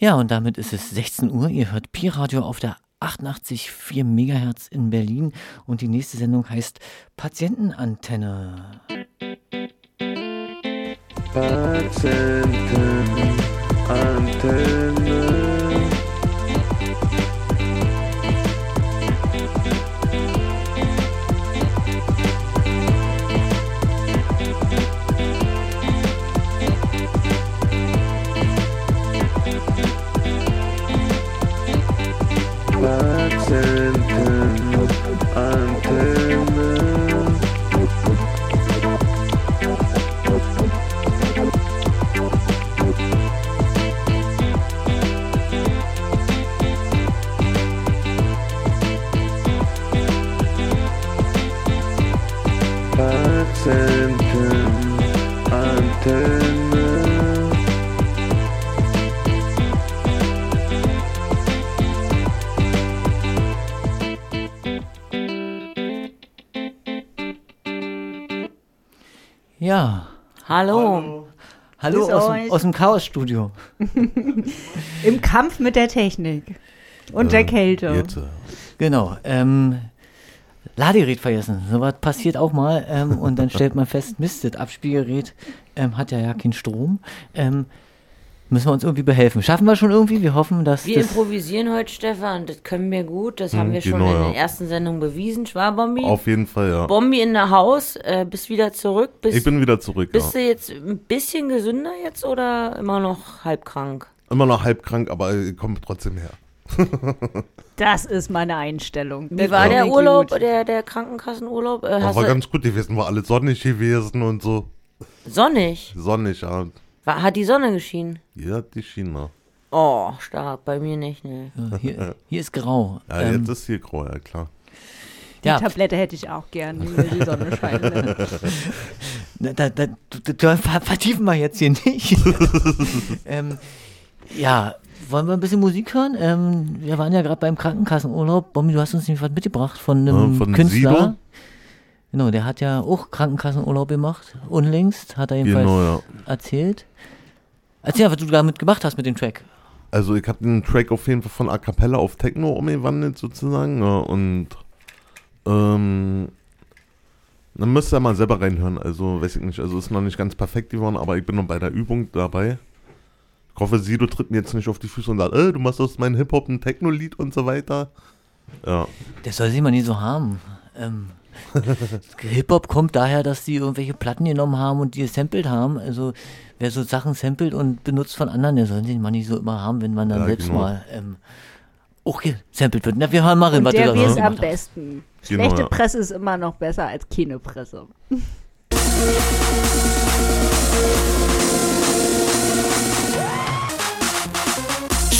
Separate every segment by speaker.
Speaker 1: Ja, und damit ist es 16 Uhr. Ihr hört Pi-Radio auf der 88,4 Megahertz in Berlin und die nächste Sendung heißt Patientenantenne.
Speaker 2: Patientenantenne.
Speaker 3: Hallo.
Speaker 1: Hallo,
Speaker 3: Grüß
Speaker 1: aus, aus dem Chaos-Studio.
Speaker 3: Im Kampf mit der Technik und der Kälte.
Speaker 4: Jetzt, äh,
Speaker 1: Genau. Ähm, Ladegerät vergessen. Sowas passiert auch mal. Ähm, und dann stellt man fest, Mist, das Abspielgerät ähm, hat ja ja keinen Strom. Ähm, müssen wir uns irgendwie behelfen. Schaffen wir schon irgendwie? Wir hoffen, dass
Speaker 5: Wir
Speaker 1: das...
Speaker 5: improvisieren heute, Stefan. Das können wir gut. Das haben
Speaker 4: Mhm,
Speaker 5: wir schon
Speaker 4: genau,
Speaker 5: in
Speaker 4: ja.
Speaker 5: der ersten Sendung bewiesen. Schwa, Bombi?
Speaker 4: auf jeden Fall, ja.
Speaker 5: Bombi in der Haus. Äh, bist wieder zurück. Bist,
Speaker 4: Ich bin wieder zurück,
Speaker 5: bist
Speaker 4: ja.
Speaker 5: du jetzt ein bisschen gesünder jetzt oder immer noch halb krank?
Speaker 4: Immer noch halb krank, aber ich komme trotzdem her.
Speaker 3: Das ist meine Einstellung.
Speaker 5: Wie war der
Speaker 3: Klingt
Speaker 5: Urlaub, der, der Krankenkassenurlaub? Äh,
Speaker 4: war ganz gut gewesen, war alles sonnig gewesen und so.
Speaker 5: sonnig?
Speaker 4: Sonnig, ja.
Speaker 5: War, hat die Sonne geschienen?
Speaker 4: Ja, die China.
Speaker 5: Oh, stark. Bei mir nicht, ne.
Speaker 1: Ja, hier, hier ist grau.
Speaker 4: Ja,
Speaker 1: ähm,
Speaker 4: jetzt ist hier grau, ja klar.
Speaker 3: Die
Speaker 1: ja,
Speaker 3: Tablette hätte ich auch gern, die mir die Sonne scheint. Ne?
Speaker 1: Da, da, da, da, da ver- vertiefen wir jetzt hier nicht. ähm, ja, wollen wir ein bisschen Musik hören? Ähm, wir waren ja gerade beim Krankenkassenurlaub. Bombi, du hast uns nämlich was mitgebracht von einem
Speaker 4: Ja, von
Speaker 1: Künstler.
Speaker 4: Sido.
Speaker 1: Genau, der hat ja auch Krankenkassenurlaub gemacht. Unlängst hat er jedenfalls
Speaker 4: Genau, ja.
Speaker 1: erzählt. Erzähl, was du damit gemacht hast mit dem Track.
Speaker 4: Also ich habe den Track auf jeden Fall von A Cappella auf Techno umgewandelt sozusagen ja, und ähm, dann müsst ihr mal selber reinhören. Also weiß ich nicht, also ist noch nicht ganz perfekt geworden, aber ich bin noch bei der Übung dabei. Ich hoffe, Sido tritt mir jetzt nicht auf die Füße und sagt, äh, du machst aus meinem Hip-Hop ein Techno-Lied und so weiter. Ja,
Speaker 1: Das soll sich mal nie so haben. Ähm, Hip-Hop kommt daher, dass die irgendwelche Platten genommen haben und die gesampelt haben. Also wer so Sachen samplet und benutzt von anderen, der soll den mal nicht so immer haben, wenn man dann
Speaker 4: Ja,
Speaker 1: selbst
Speaker 4: genau.
Speaker 1: mal ähm, auch gesampelt wird. Na, wir hören mal rein, was du
Speaker 3: der
Speaker 1: da
Speaker 3: weiß
Speaker 1: so
Speaker 3: am besten.
Speaker 4: Genau,
Speaker 3: Schlechte
Speaker 4: ja.
Speaker 3: Presse ist immer noch besser als keine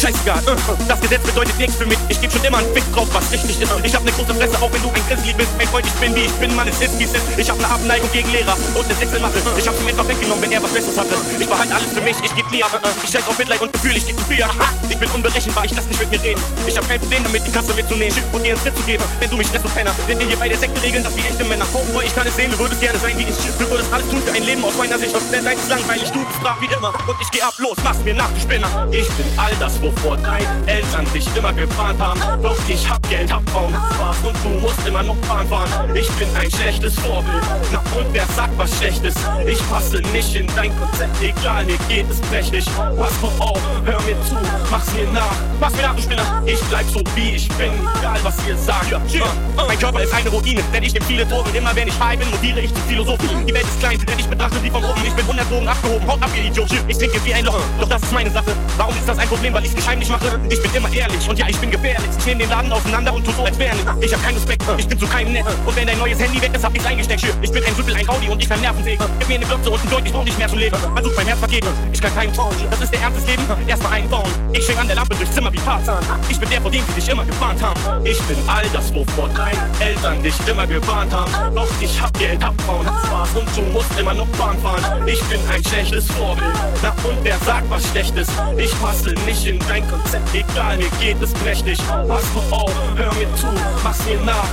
Speaker 6: Scheißegal, äh, das Gesetz bedeutet nichts für mich. Ich geb schon immer einen Fick drauf, was richtig ist. Ich hab ne große Fresse, auch wenn du ein Grizzly bist. Mein Freund, ich bin wie ich bin, Mann, es ist wie es ist. Ich hab ne Abneigung gegen Lehrer und ne Sechselmache. Ich hab's ihm einfach weggenommen, wenn er was Besseres hatte. Ich behalte alles für mich, ich geb nie ab. äh, Ich scheiß auf Mitleid und Gefühl, ich geb zu viel. Ich bin unberechenbar, ich lass nicht mit mir reden. Ich hab kein Problem damit, die Kasse mitzunehmen und dir ins Tritt zu geben. Wenn du mich lässt, du Penner, denn wir hier bei der Sekte regeln das wie echte Männer. Oh, boy, ich kann es sehen, du würdest gerne sein wie ich. Du würdest alles tun für ein Leben aus meiner Sicht. Denn dein ist langweilig, du bist brav wie immer. Und ich geh ab, los, mach's mir nach, du Spinner. Ich bin all das, wovor deine Eltern dich immer gewarnt haben. Doch ich hab Geld, hab Frauen, Spaß und du musst immer noch Bahn fahren. Ich bin ein schlechtes Vorbild. Na und wer sagt was Schlechtes? Ich passe nicht in dein Konzept, egal, mir geht es prächtig. Pass doch auf, hör mir zu, mach's mir nach. Mach's mir nach, du Spinner. Ich bleib so wie ich bin, egal was ihr sagt. Ja, ja. Mein Körper ist eine Ruine, denn ich nehm viele Drogen. Immer wenn ich high bin, mutiere ich zu Philosophie. Die Welt ist klein, denn ich betrachte sie von oben. Ich bin 100 Drogen abgehoben, haut ab, ihr Idiot. Ich trinke wie ein Loch, doch das ist meine Sache. Warum ist das ein Problem, weil ich's geheimlich mache? Ich bin immer ehrlich und ja, ich bin gefährlich. Ich nehm den Laden auseinander und tu so, als wäre. Ich hab keinen Respekt, ich bin zu keinem nett. Und wenn dein neues Handy weg ist, hab ich's eingesteckt. Ich bin ein Rüppel, ein Audi und ich kann Nervensäge. Gib mir eine Glotze und ein Deut, ich brauch nicht mehr zu leben. Versuch mein Herz vergeben, ich kann keinen trauen. Das ist der Ernst des Lebens, erstmal einen bauen. Ich schwing an der Lampe durchs Zimmer wie Tarzan. Ich bin der, vor dem sie dich immer gewarnt haben. Ich bin all das, wovor deine Eltern dich immer gewarnt haben. Doch ich hab Geld, Frauen, hab Spaß und du musst immer noch Bahn fahren. Ich bin ein schlechtes Vorbild. Na und wer sagt was Schlechtes? Ich passe nicht in dein Konzept, egal, mir geht es prächtig. Pass doch auf, hör mir zu, mach's mir nach.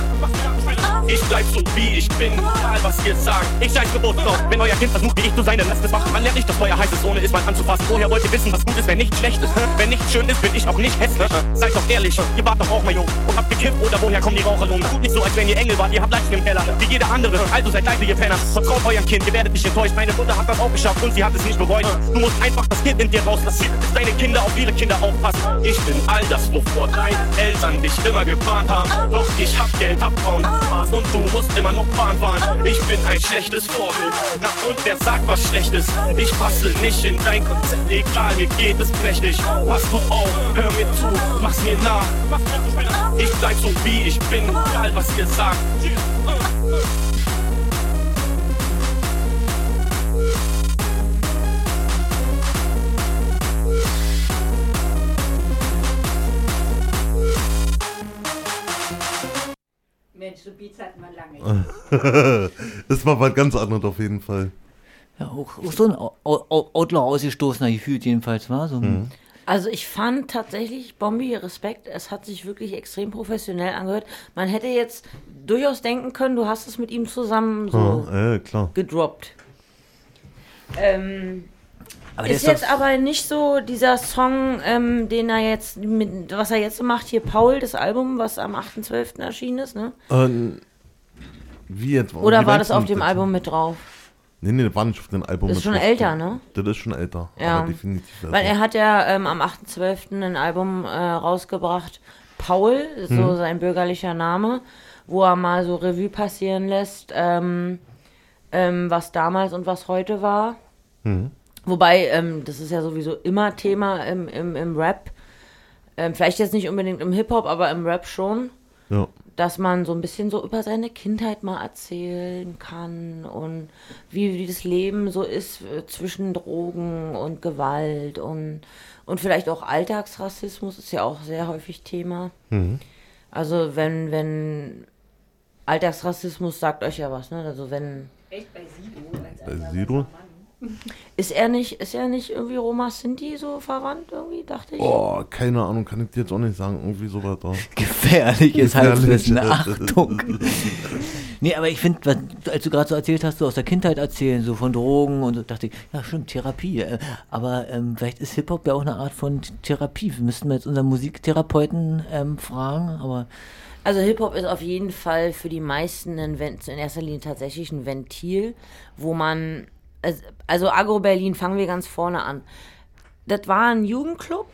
Speaker 6: Ich bleib so wie ich bin, egal was ihr sagt. Ich scheiß bewusst drauf, wenn euer Kind versucht, wie ich zu sein, dann lasst es machen. Man lernt nicht, dass Feuer heiß ist, ohne es mal anzufassen. Woher wollt ihr wissen, was gut ist, wenn nicht schlecht ist? Wenn nicht schön ist, bin ich auch nicht hässlich. Seid doch ehrlich, ihr wart doch auch mal jung und habt gekifft oder woher kommen die Raucherlungen? Tut nicht so, als wenn ihr Engel wart, ihr habt Leichen im Keller, wie jeder andere. Also seid leise, ihr Penner. Vertraut eurem Kind, ihr werdet nicht enttäuscht. Meine Mutter hat das auch geschafft und sie hat es nicht bereut. Du musst einfach das Kind in dir rauslassen, bis deine Kinder auf ihre Kinder aufpassen. Ich bin all das, wovor deine Eltern dich immer gewarnt haben. Doch ich hab Geld, hab und du musst immer noch Bahn fahren. Ich bin ein schlechtes Vorbild. Na und wer sagt was Schlechtes? Ich passe nicht in dein Konzept, egal, mir geht es prächtig. Pass du auf, hör mir zu, mach's mir nach. Ich bleib so wie ich bin, egal was ihr sagt.
Speaker 3: So Beats hatten wir lange.
Speaker 4: das war was ganz anderes auf jeden Fall.
Speaker 1: Ja, auch, auch so ein Outlaw ausgestoßener gefühlt jedenfalls war. So ein,
Speaker 5: Also ich fand tatsächlich, Bombi, Respekt, es hat sich wirklich extrem professionell angehört. Man hätte jetzt durchaus denken können, du hast es mit ihm zusammen so
Speaker 4: Ja, äh, klar.
Speaker 5: gedroppt. Ähm,
Speaker 1: aber
Speaker 5: ist
Speaker 1: ist
Speaker 5: jetzt aber nicht so dieser Song, ähm, den er jetzt, mit, was er jetzt macht, hier Paul, das Album, was am 8.12. erschienen ist, ne?
Speaker 4: Ähm, wie jetzt?
Speaker 5: Oder
Speaker 4: wie
Speaker 5: war das auf dem
Speaker 4: jetzt?
Speaker 5: Album mit drauf?
Speaker 4: Nee, nee, das war nicht auf dem Album.
Speaker 5: Das ist schon
Speaker 4: drauf.
Speaker 5: älter, ne?
Speaker 4: Das ist schon älter.
Speaker 5: Ja.
Speaker 4: Definitiv älter.
Speaker 5: Weil er hat ja ähm, am 8.12. ein Album äh, rausgebracht, Paul, so
Speaker 4: Mhm.
Speaker 5: sein bürgerlicher Name, wo er mal so Revue passieren lässt, ähm, ähm, was damals und was heute war.
Speaker 4: Mhm.
Speaker 5: Wobei, ähm, das ist ja sowieso immer Thema im, im, im Rap. Ähm, vielleicht jetzt nicht unbedingt im Hip-Hop, aber im Rap schon.
Speaker 4: ja.
Speaker 5: Dass man so ein bisschen so über seine Kindheit mal erzählen kann und wie, wie das Leben so ist äh, zwischen Drogen und Gewalt und, und vielleicht auch Alltagsrassismus ist ja auch sehr häufig Thema. Also wenn, wenn Alltagsrassismus sagt euch ja was, ne? Also wenn
Speaker 3: Echt bei Sido? Als
Speaker 4: Bei Sido?
Speaker 5: Ist er nicht, ist er nicht irgendwie Roma Sinti so verwandt irgendwie, dachte ich.
Speaker 4: Oh, keine Ahnung, kann ich dir jetzt auch nicht sagen. Irgendwie sowas da.
Speaker 1: gefährliches
Speaker 4: Gefährlich.
Speaker 1: Halbwissen. Achtung. nee, aber ich finde, als du gerade so erzählt hast, so aus der Kindheit erzählen, so von Drogen und so, dachte ich, ja, stimmt, Therapie. äh, Aber ähm, vielleicht ist Hip-Hop ja auch eine Art von Therapie. Wir müssten jetzt unseren Musiktherapeuten ähm, fragen, aber
Speaker 5: Also Hip-Hop ist auf jeden Fall für die meisten ein in erster Linie tatsächlich ein Ventil, wo man, also- Agro Berlin, fangen wir ganz vorne an. Das war ein Jugendclub,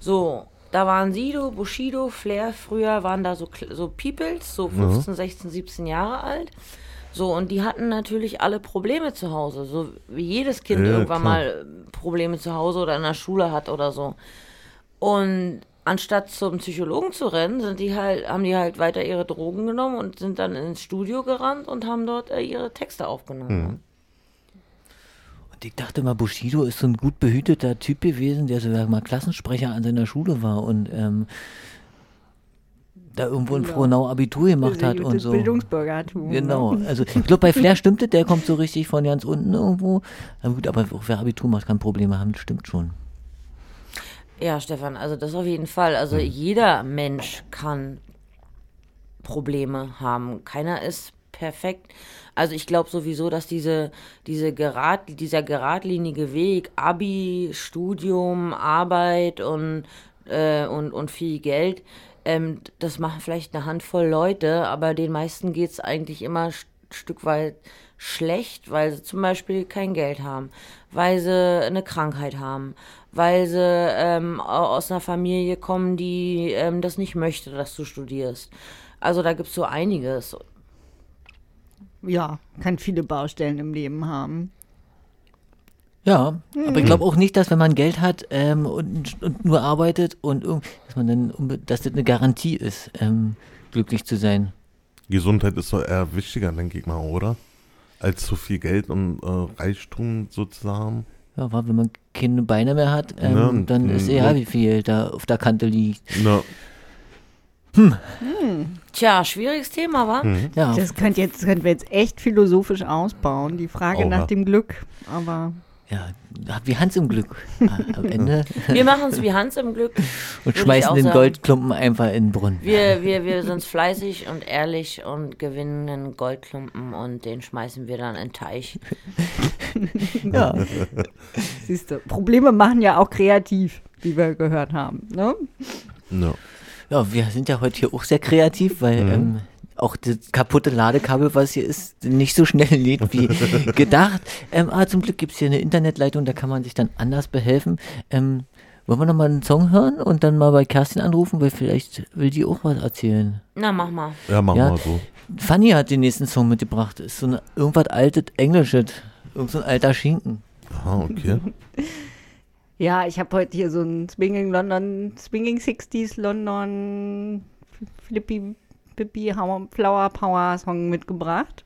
Speaker 5: so, da waren Sido, Bushido, Flair, früher waren da so, so Peoples, so 15, 16, 17 Jahre alt. So, und die hatten natürlich alle Probleme zu Hause, so wie jedes Kind
Speaker 4: Ja,
Speaker 5: irgendwann
Speaker 4: klar.
Speaker 5: mal äh, Probleme zu Hause oder in der Schule hat oder so. Und anstatt zum Psychologen zu rennen, sind die halt, haben die halt weiter ihre Drogen genommen und sind dann ins Studio gerannt und haben dort äh, ihre Texte aufgenommen.
Speaker 1: Und ich dachte mal, Bushido ist so ein gut behüteter Typ gewesen, der sogar mal Klassensprecher an seiner Schule war und ähm, da irgendwo in
Speaker 3: Ja.
Speaker 1: Frohnau Abitur gemacht hat und so.
Speaker 3: Bildungsbürgertum.
Speaker 1: Genau,
Speaker 3: Ne?
Speaker 1: also ich glaube, bei Flair stimmt es, der kommt so richtig von ganz unten irgendwo. Na gut, aber auch wer Abitur macht, kann Probleme haben, das stimmt schon.
Speaker 5: Ja, Stefan, also das auf jeden Fall. Also jeder Mensch kann Probleme haben. Keiner ist perfekt. Also ich glaube sowieso, dass diese, diese gerad, dieser geradlinige Weg, Abi, Studium, Arbeit und, äh, und, und viel Geld, ähm, das machen vielleicht eine Handvoll Leute, aber den meisten geht es eigentlich immer ein Stück weit schlecht, weil sie zum Beispiel kein Geld haben, weil sie eine Krankheit haben, weil sie ähm, au- aus einer Familie kommen, die ähm, das nicht möchte, dass du studierst. Also da gibt es so einiges.
Speaker 3: Ja, kann viele Baustellen im Leben haben.
Speaker 1: Ja, aber ich glaube auch nicht, dass wenn man Geld hat ähm, und, und nur arbeitet und irgend- dass man dann, dass das eine Garantie ist, ähm, glücklich zu sein.
Speaker 4: Gesundheit ist doch eher wichtiger, denke ich mal, oder? Als zu viel Geld und äh, Reichtum sozusagen.
Speaker 1: Ja, weil wenn man keine Beine mehr hat, ähm,
Speaker 4: Ja,
Speaker 1: dann ist
Speaker 4: ähm,
Speaker 1: egal,
Speaker 4: ja.
Speaker 1: wie viel da auf der Kante liegt.
Speaker 4: Na,
Speaker 5: Tja, schwieriges Thema, wa?
Speaker 3: Das
Speaker 1: Ja,
Speaker 3: könnte jetzt, das könnten wir jetzt echt philosophisch ausbauen, die Frage
Speaker 4: Oha.
Speaker 3: nach dem Glück. Aber
Speaker 1: ja, wie Hans im Glück. Ah, Am Ende.
Speaker 5: Wir machen es wie Hans im Glück.
Speaker 1: Und schmeißen den
Speaker 5: sagen.
Speaker 1: Goldklumpen einfach in den Brunnen.
Speaker 5: Wir, wir, wir sind fleißig und ehrlich und gewinnen einen Goldklumpen und den schmeißen wir dann in den Teich.
Speaker 1: Ja.
Speaker 3: Siehst du, Probleme machen ja auch kreativ, wie wir gehört haben. Ne?
Speaker 4: Ja.
Speaker 1: Ja, wir sind ja heute hier auch sehr kreativ, weil ähm, auch das kaputte Ladekabel, was hier ist, nicht so schnell lädt wie gedacht. Ähm, aber zum Glück gibt es hier eine Internetleitung, da kann man sich dann anders behelfen. Ähm, wollen wir nochmal einen Song hören und dann mal bei Kerstin anrufen, weil vielleicht will die auch was erzählen.
Speaker 5: Na, mach mal.
Speaker 4: ja, machen
Speaker 1: Ja.
Speaker 4: wir so.
Speaker 1: Fanny hat den nächsten Song mitgebracht. Ist so ein irgendwas altes Englisches. Irgend so ein alter Schinken.
Speaker 4: Ah, okay.
Speaker 3: Ja, ich habe heute hier so ein Swinging London, Swinging 60s London Flippy Pippi Flower Power Song mitgebracht.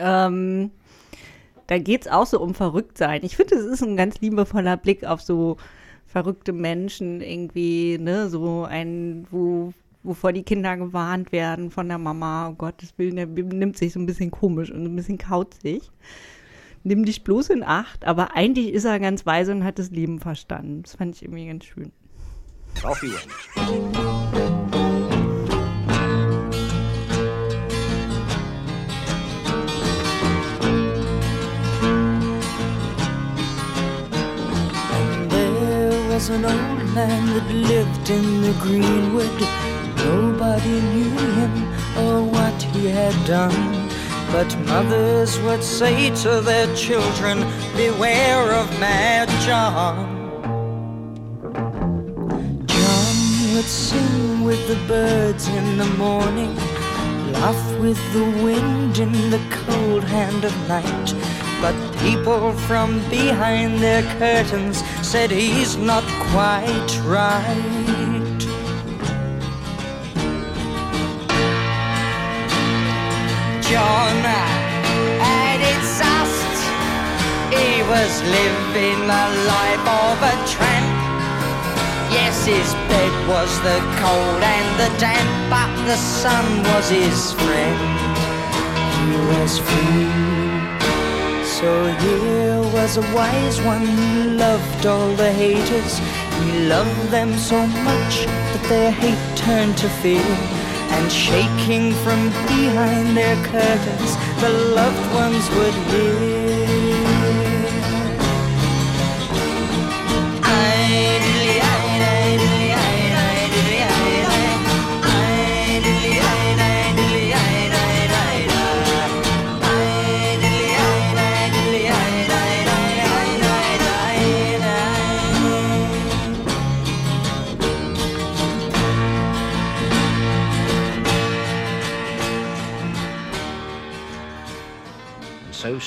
Speaker 3: Ähm, da geht es auch so um Verrücktsein. Ich finde, es ist ein ganz liebevoller Blick auf so verrückte Menschen irgendwie, ne, so ein, wo, wovor die Kinder gewarnt werden von der Mama, oh Gottes Willen, der nimmt sich so ein bisschen komisch und ein bisschen kauzig. Nimm dich bloß in Acht, aber eigentlich ist er ganz weise und hat das Leben verstanden. Das fand ich irgendwie ganz schön.
Speaker 2: Auf.
Speaker 7: There was an old man that lived in the greenwood. Nobody knew him or what he had done. But mothers would say to their children, Beware of Mad John. John would sing with the birds in the morning, laugh with the wind in the cold hand of night. But people from behind their curtains said he's not quite right. John had it sussed. He was living the life of a tramp. Yes, his bed was the cold and the damp, but the sun was his friend. He was free. So here was a wise one who loved all the haters. He loved them so much that their hate turned to fear. And shaking from behind their curtains, the loved ones would hear.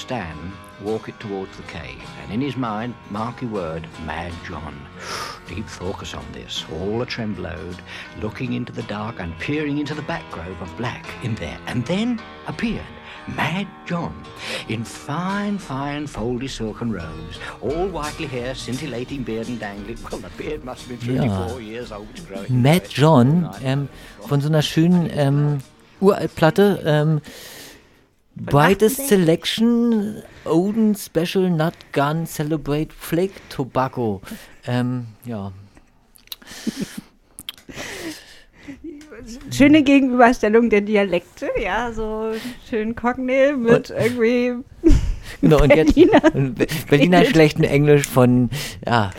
Speaker 2: Stan walked towards the cave, and in his mind, marky word, Mad John. Deep focus on this, all a tremblowed, looking into the dark and peering into the back grove of black in there, and then appeared Mad John, in fine, fine, foldy silken robes, all whitely hair, scintillating beard and dangling. Well, the beard must have been 34 years old, growing.
Speaker 1: Mad. John ähm, von so einer schönen ähm, Uraltplatte. Ähm, Brightest Selection Odin Special Nut Gun Celebrate Flake Tobacco. Ähm, ja.
Speaker 3: Schöne Gegenüberstellung der Dialekte, ja, so schön Cockney mit irgendwie
Speaker 1: Genau, und jetzt
Speaker 3: Berliner.
Speaker 1: und Be- Berliner schlechten Englisch von, ja,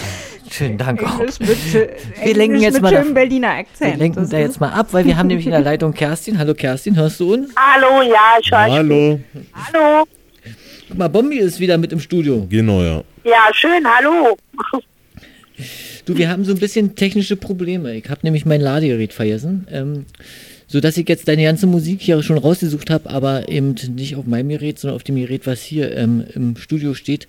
Speaker 1: schönen Dank auch.
Speaker 3: Englisch mit,
Speaker 1: Wir lenken
Speaker 3: Englisch
Speaker 1: jetzt
Speaker 3: mit
Speaker 1: mal
Speaker 3: schönem
Speaker 1: da-
Speaker 3: Berliner
Speaker 1: Wir
Speaker 3: Akzent.
Speaker 1: lenken
Speaker 3: Das
Speaker 1: da jetzt mal ab, weil wir haben nämlich in der Leitung Kerstin. Hallo Kerstin, hörst du uns?
Speaker 8: Hallo, ja, ich höre.
Speaker 4: Hallo.
Speaker 8: Hallo.
Speaker 1: Guck mal, Bombi ist wieder mit im Studio.
Speaker 4: Genau, ja.
Speaker 8: Ja, schön, hallo.
Speaker 1: Du, wir haben so ein bisschen technische Probleme. Ich habe nämlich mein Ladegerät vergessen, ähm, sodass ich jetzt deine ganze Musik hier schon rausgesucht habe, aber eben nicht auf meinem Gerät, sondern auf dem Gerät, was hier ähm, im Studio steht.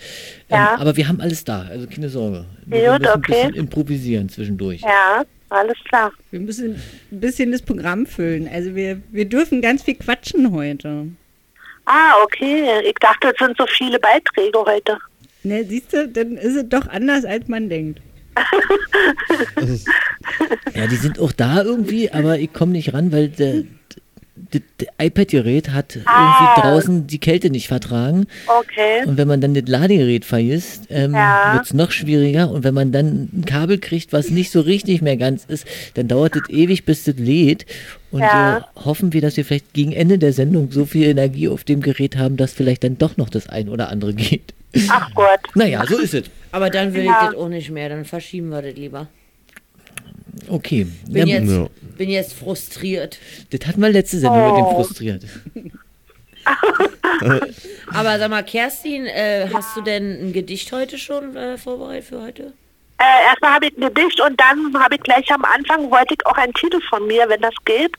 Speaker 1: Ähm,
Speaker 8: Ja.
Speaker 1: Aber wir haben alles da, also keine Sorge. Wir
Speaker 8: Gut,
Speaker 1: müssen ein
Speaker 8: okay.
Speaker 1: bisschen improvisieren zwischendurch.
Speaker 8: Ja, alles klar.
Speaker 3: Wir müssen ein bisschen das Programm füllen. Also wir, wir dürfen ganz viel quatschen heute.
Speaker 8: Ah, okay. Ich dachte, es sind so viele Beiträge heute.
Speaker 3: Ne, siehst du, dann ist es doch anders, als man denkt.
Speaker 1: Ja, die sind auch da irgendwie, aber ich komme nicht ran, weil der, das iPad-Gerät hat
Speaker 8: Ah.
Speaker 1: irgendwie draußen die Kälte nicht vertragen.
Speaker 8: Okay.
Speaker 1: Und wenn man dann das Ladegerät vergisst, ähm,
Speaker 8: Ja.
Speaker 1: wird es noch schwieriger. Und wenn man dann ein Kabel kriegt, was nicht so richtig mehr ganz ist, dann dauert es ewig, bis das lädt. Und
Speaker 8: Ja.
Speaker 1: so hoffen wir, dass wir vielleicht gegen Ende der Sendung so viel Energie auf dem Gerät haben, dass vielleicht dann doch noch das ein oder andere geht.
Speaker 8: Ach Gott.
Speaker 1: Naja, so ist es.
Speaker 5: Aber dann will
Speaker 8: Ja.
Speaker 5: ich das auch nicht mehr, dann verschieben wir das lieber.
Speaker 1: Okay.
Speaker 5: Bin,
Speaker 1: Ja,
Speaker 5: jetzt,
Speaker 4: Ja.
Speaker 5: bin jetzt frustriert.
Speaker 1: das hatten wir letzte Sendung mit dem
Speaker 8: Oh.
Speaker 1: frustriert.
Speaker 5: Aber sag mal, Kerstin, äh, hast du denn ein Gedicht heute schon äh, vorbereitet für heute?
Speaker 8: Äh, erstmal habe ich ein Gedicht und dann habe ich gleich am Anfang wollte ich auch einen Titel von mir, wenn das geht,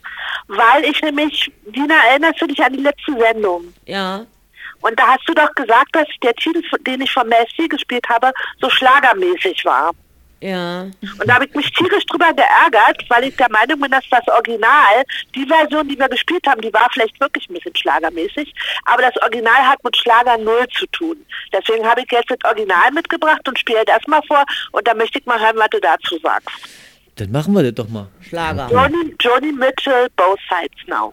Speaker 8: weil ich nämlich, Dina, erinnerst du dich an die letzte Sendung?
Speaker 5: Ja.
Speaker 8: Und da hast du doch gesagt, dass der Titel, den ich von Messi gespielt habe, so schlagermäßig war.
Speaker 5: Ja.
Speaker 8: Und da habe ich mich tierisch drüber geärgert, weil ich der Meinung bin, dass das Original, die Version, die wir gespielt haben, die war vielleicht wirklich ein bisschen schlagermäßig, aber das Original hat mit Schlager null zu tun. Deswegen habe ich jetzt das Original mitgebracht und spiele das mal vor und da möchte ich mal hören, was du dazu sagst.
Speaker 1: Dann machen wir das doch mal.
Speaker 5: Schlager.
Speaker 8: Joni, Joni Mitchell, Both Sides Now.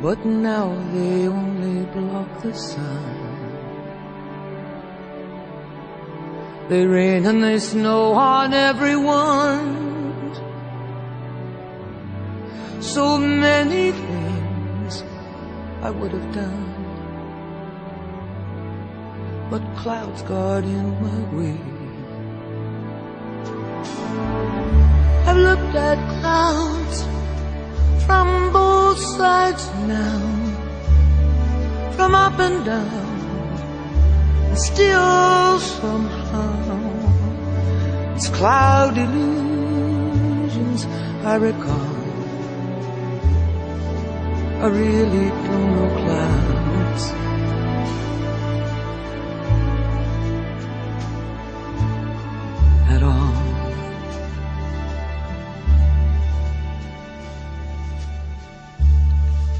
Speaker 9: But now they only block the sun. They rain and they snow on everyone. So many things I would have done. But clouds got in my way. I've looked at clouds from sides now, from up and down, and still somehow it's cloud illusions I recall. I really don't know clouds.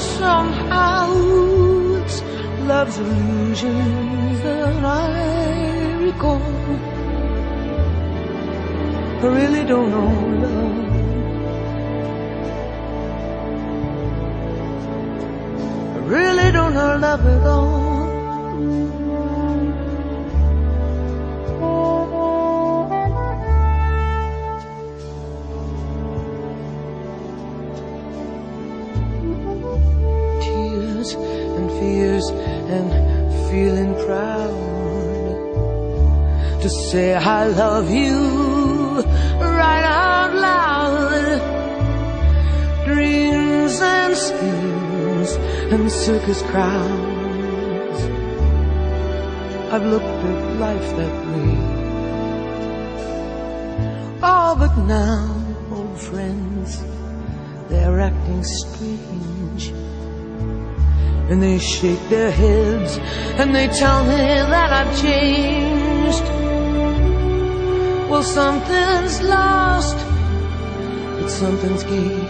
Speaker 9: somehow it's love's illusions that I recall. I really don't know love. I really don't know love at all. Proud to say I love you right out loud. Dreams and schemes and circus crowds. I've looked at life that way. Oh, but now, old friends, they're acting strange. And they shake their heads and they tell me that I've changed. Well, something's lost but something's gained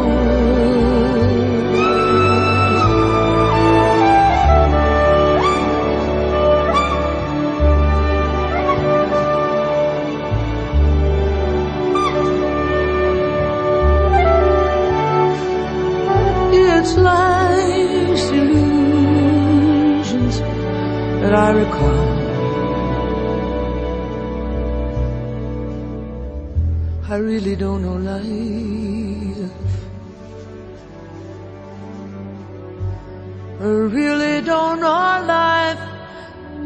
Speaker 9: That I. I really don't know life. I really don't know life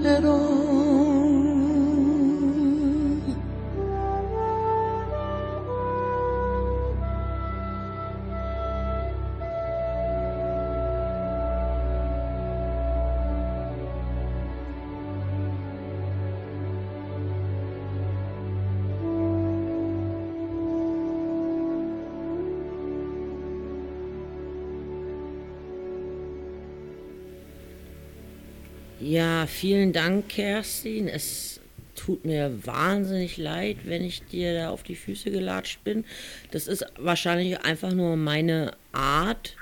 Speaker 9: at all.
Speaker 5: Ja, vielen Dank, Kerstin. Es tut mir wahnsinnig leid, wenn ich dir da auf die Füße gelatscht bin. Das ist wahrscheinlich einfach nur meine Art,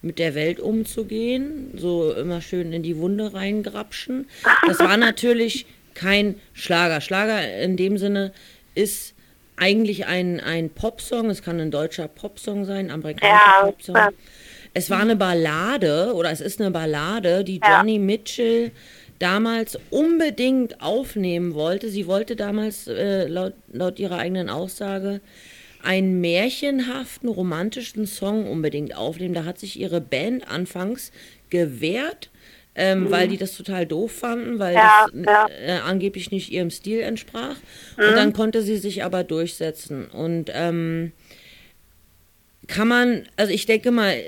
Speaker 5: mit der Welt umzugehen. So immer schön in die Wunde reingrapschen. Das war natürlich kein Schlager. Schlager in dem Sinne ist eigentlich ein, ein Popsong. Es kann ein deutscher Popsong sein, amerikanischer
Speaker 8: Ja,
Speaker 5: Popsong. Es war eine Ballade oder es ist eine Ballade, die
Speaker 8: Ja.
Speaker 5: Johnny Mitchell damals unbedingt aufnehmen wollte. Sie wollte damals äh, laut, laut ihrer eigenen Aussage einen märchenhaften, romantischen Song unbedingt aufnehmen. Da hat sich ihre Band anfangs gewehrt, ähm, weil die das total doof fanden, weil
Speaker 8: Mhm. Ja,
Speaker 5: das
Speaker 8: ja.
Speaker 5: Äh, angeblich nicht ihrem Stil entsprach.
Speaker 8: Mhm.
Speaker 5: Und dann konnte sie sich aber durchsetzen. Und ähm, kann man, also ich denke mal,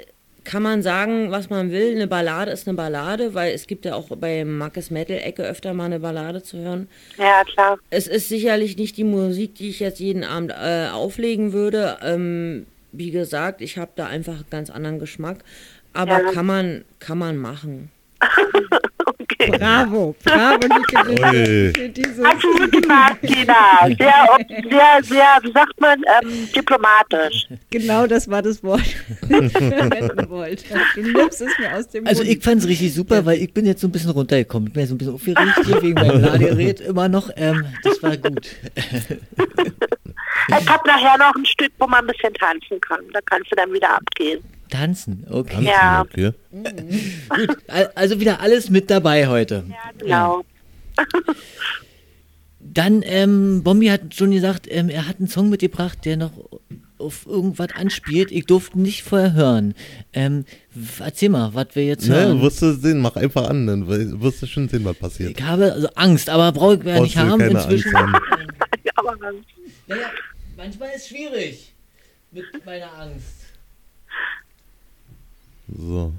Speaker 5: kann man sagen, was man will, eine Ballade ist eine Ballade, weil es gibt ja auch bei Marcus Metal-Ecke öfter mal eine Ballade zu hören.
Speaker 8: Ja, klar.
Speaker 5: Es ist sicherlich nicht die Musik, die ich jetzt jeden Abend äh, auflegen würde. Ähm, wie gesagt, ich habe da einfach einen ganz anderen Geschmack. Aber
Speaker 8: Ja.
Speaker 5: kann man, kann man machen.
Speaker 3: Bravo, bravo,
Speaker 4: Ui.
Speaker 3: für diese.
Speaker 8: Hast du gut gemacht, Tina. Sehr, sehr, sehr, wie sagt man, ähm, diplomatisch.
Speaker 3: Genau das war das Wort, das ich verwenden wollte. Du nimmst es mir aus dem
Speaker 1: Also
Speaker 3: Mund.
Speaker 1: ich fand's richtig super, weil ich bin jetzt so ein bisschen runtergekommen. Ich bin jetzt so ein bisschen aufgeregt hier wegen meinem Ladegerät immer noch. Ähm, das war gut.
Speaker 8: Ich habe nachher noch ein Stück, wo man ein bisschen tanzen kann. Da kannst du dann wieder abgehen.
Speaker 1: Tanzen, okay.
Speaker 4: Tanzen,
Speaker 8: Ja.
Speaker 4: okay.
Speaker 1: Gut, al- also wieder alles mit dabei heute.
Speaker 8: Genau.
Speaker 1: Dann, ähm, Bombi hat schon gesagt, ähm, er hat einen Song mitgebracht, der noch auf irgendwas anspielt. Ich durfte nicht vorher hören. Ähm, erzähl mal, was wir jetzt
Speaker 4: Ne,
Speaker 1: hören.
Speaker 4: wirst du sehen, mach einfach an, dann wirst du schon sehen, was passiert.
Speaker 1: ich habe also Angst, aber brauche ich ja nicht haben
Speaker 4: keine
Speaker 1: inzwischen.
Speaker 4: Angst haben.
Speaker 8: Aber
Speaker 1: Naja, manchmal ist es schwierig mit meiner Angst.
Speaker 4: So.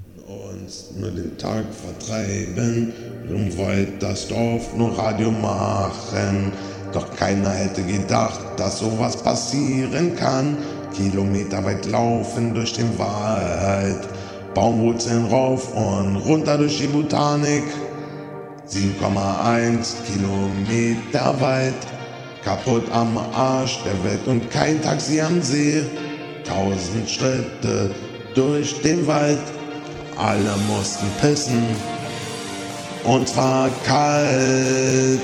Speaker 10: uns nur den Tag vertreiben, um weit das Dorf nur Radio machen. Doch keiner hätte gedacht, dass sowas passieren kann. Kilometerweit laufen durch den Wald, Baumwurzeln rauf und runter durch die Botanik. 7,1 Kilometer weit, kaputt am Arsch der Welt und kein Taxi am See. Tausend Schritte durch den Wald, alle mussten pissen und zwar kalt.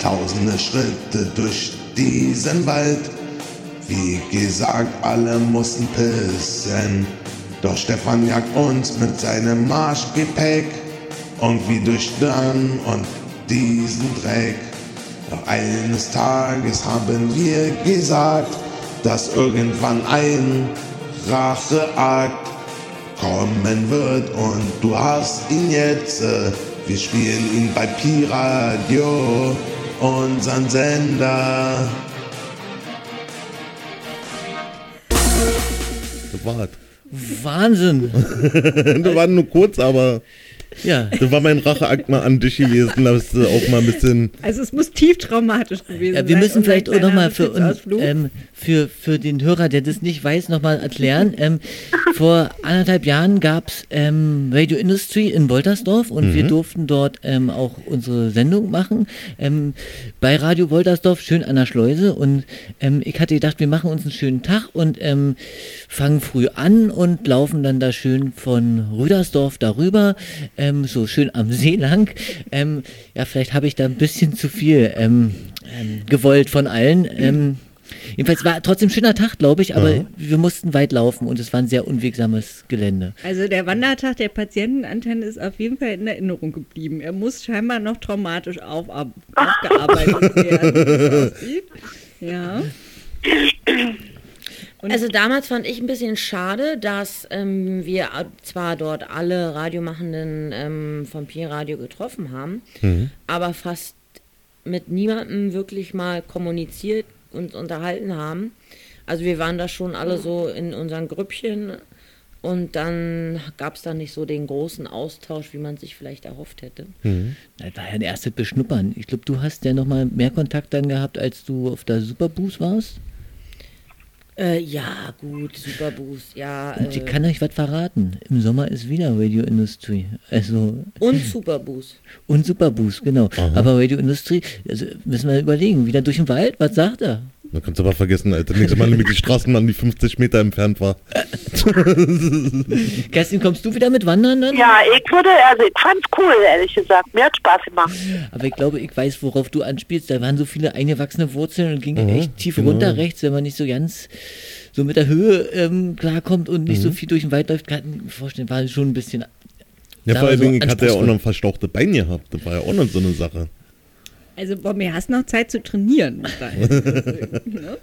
Speaker 10: Tausende Schritte durch diesen Wald. Wie gesagt, alle mussten pissen. Doch Stefan jagt uns mit seinem Marschgepäck irgendwie durch dann und diesen Dreck. Doch eines Tages haben wir gesagt, dass irgendwann ein Racheakt kommen wird und du hast ihn jetzt. äh, Wir spielen ihn bei Pi-Radio, unseren Sender.
Speaker 4: Das war's.
Speaker 1: Wahnsinn.
Speaker 4: das war nur kurz, aber
Speaker 1: Ja.
Speaker 4: das war mein Racheakt mal an dich gewesen, dass du auch mal ein bisschen.
Speaker 3: Also es muss tief traumatisch gewesen sein.
Speaker 1: Ja, wir müssen vielleicht auch nochmal für, uns, ähm, für, für den Hörer, der das nicht weiß, nochmal erklären. Ähm, vor anderthalb Jahren gab es ähm, Radio Industry in Woltersdorf und wir durften dort ähm, auch unsere Sendung machen. Ähm, bei Radio Woltersdorf, schön an der Schleuse. Und ähm, ich hatte gedacht, wir machen uns einen schönen Tag und ähm, fangen früh an und laufen dann da schön von Rüdersdorf darüber, ähm, so schön am See lang. Ähm, ja, vielleicht habe ich da ein bisschen zu viel ähm, ähm, gewollt von allen. Ähm, jedenfalls war trotzdem ein schöner Tag, glaube ich, aber wir mussten weit laufen und es war ein sehr unwegsames Gelände.
Speaker 3: Also der Wandertag der Patientenantenne ist auf jeden Fall in Erinnerung geblieben. Er muss scheinbar noch traumatisch auf, aufgearbeitet werden. wie es aussieht. Ja. Und
Speaker 5: Also damals fand ich ein bisschen schade, dass ähm, wir zwar dort alle Radiomachenden ähm, vom Pi-Radio getroffen haben, aber fast mit niemandem wirklich mal kommuniziert und unterhalten haben. Also wir waren da schon alle so in unseren Grüppchen und dann gab es da nicht so den großen Austausch, wie man sich vielleicht erhofft hätte.
Speaker 1: Das war ja ein erstes Beschnuppern. Ich glaube, du hast ja noch mal mehr Kontakt dann gehabt, als du auf der Superboost warst.
Speaker 5: Äh, ja, gut, Superboost, ja.
Speaker 1: Und ich
Speaker 5: Äh,
Speaker 1: kann euch was verraten. Im Sommer ist wieder Radio Industry. Also,
Speaker 5: und Superboost.
Speaker 1: und Superboost, genau. Aber Radio Industry, also müssen wir überlegen, wieder durch den Wald, was sagt er?
Speaker 4: Da kannst du aber vergessen, Alter. Nächstes Mal nämlich die Straßenbahn, die 50 Meter entfernt war.
Speaker 1: Kerstin, kommst du wieder mit Wandern dann?
Speaker 8: Ja, ich würde, also ich fand's cool, ehrlich gesagt. Mir hat Spaß gemacht.
Speaker 1: Aber ich glaube, ich weiß, worauf du anspielst. Da waren so viele eingewachsene Wurzeln und ging echt tief
Speaker 4: genau.
Speaker 1: runter rechts, wenn man nicht so ganz so mit der Höhe ähm, klarkommt und nicht so viel durch den Wald läuft, kann ich mir vorstellen, war schon ein bisschen.
Speaker 4: Ja, vor allem,
Speaker 1: so
Speaker 4: ich hatte ja auch noch ein verstauchte Bein gehabt. Das war ja auch noch so eine Sache.
Speaker 3: Also Bobby, hast noch Zeit zu trainieren. Ne?